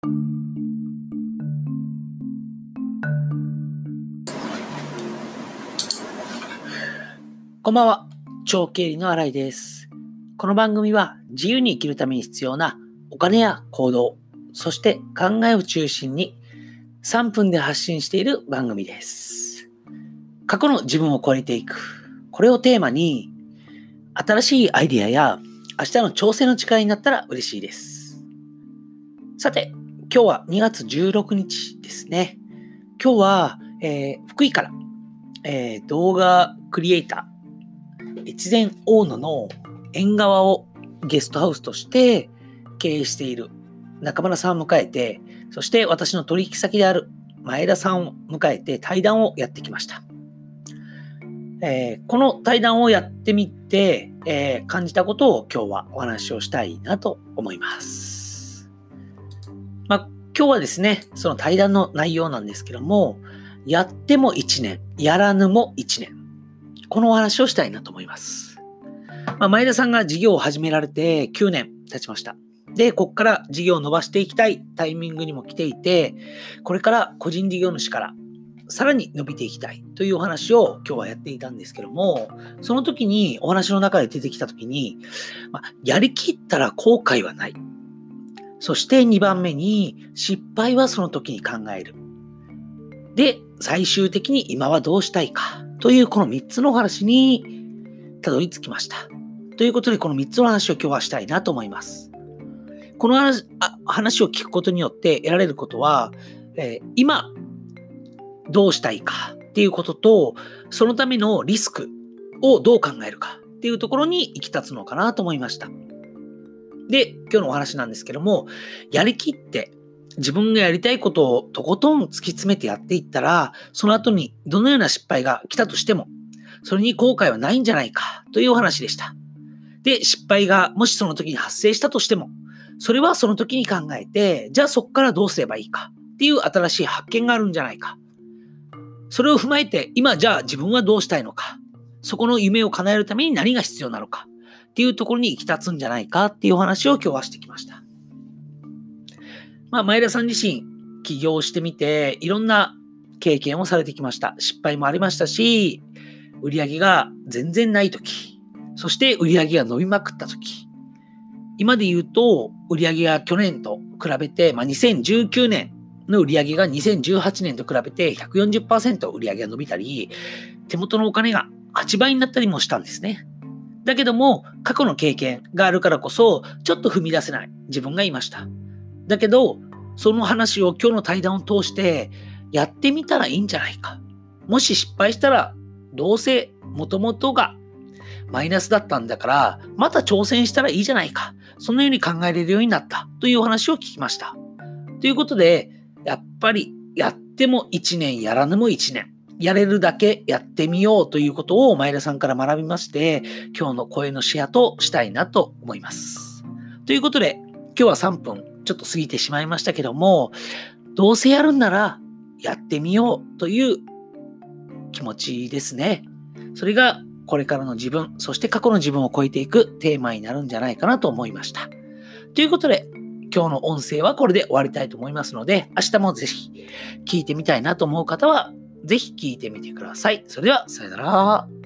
こんばんは。長経理の新井です。この番組は自由に生きるために必要なお金や行動、そして考えを中心に3分で発信している番組です。過去の自分を超えていく。これをテーマに新しいアイディアや明日の挑戦の力になったら嬉しいです。さて、今日は2月16日ですね。今日は、えー、福井から、えー、動画クリエイター、越前大野の縁側をゲストハウスとして経営している中村さんを迎えて、そして私の取引先である前田さんを迎えて対談をやってきました。えー、この対談をやってみて、えー、感じたことを今日はお話をしたいなと思います。今日はですね、その対談の内容なんですけども、やっても1年、やらぬも1年。このお話をしたいなと思います。まあ、前田さんが事業を始められて9年経ちました。で、ここから事業を伸ばしていきたいタイミングにも来ていて、これから個人事業主からさらに伸びていきたいというお話を今日はやっていたんですけども、その時にお話の中で出てきた時に、まあ、やりきったら後悔はない。そして2番目に失敗はその時に考える。で、最終的に今はどうしたいかというこの3つのお話にたどり着きました。ということで、この3つの話を今日はしたいなと思います。この話話を聞くことによって得られることは、えー、今、どうしたいかっていうことと、そのためのリスクをどう考えるかっていうところに行き立つのかなと思いました。で、今日のお話なんですけども、やりきって自分がやりたいことをとことん突き詰めてやっていったら、その後にどのような失敗が来たとしても、それに後悔はないんじゃないかというお話でした。で、失敗がもしその時に発生したとしても、それはその時に考えて、じゃあそこからどうすればいいかっていう新しい発見があるんじゃないか。それを踏まえて、今じゃあ自分はどうしたいのか。そこの夢を叶えるために何が必要なのかっていうところに行き立つんじゃないかっていうお話を今日はしてきました。まあ、前田さん自身、起業してみて、いろんな経験をされてきました。失敗もありましたし、売り上げが全然ない時、そして売り上げが伸びまくった時、今で言うと、売り上げが去年と比べて、まあ、2019年の売り上げが2018年と比べて140%売り上げが伸びたり、手元のお金が8倍になったりもしたんですね。だけども、過去の経験があるからこそ、ちょっと踏み出せない自分がいました。だけど、その話を今日の対談を通してやってみたらいいんじゃないか。もし失敗したら、どうせ元々がマイナスだったんだから、また挑戦したらいいじゃないか。そのように考えれるようになったというお話を聞きました。ということで、やっぱりやっても1年、やらぬも1年。やれるだけやってみようということを前田さんから学びまして、今日の声のシェアとしたいなと思います。ということで、今日は3分ちょっと過ぎてしまいましたけども、どうせやるんならやってみようという気持ちですね。それがこれからの自分、そして過去の自分を超えていくテーマになるんじゃないかなと思いました。ということで、今日の音声はこれで終わりたいと思いますので、明日もぜひ聞いてみたいなと思う方は、ぜひ聞いてみてください。それでは、さよなら。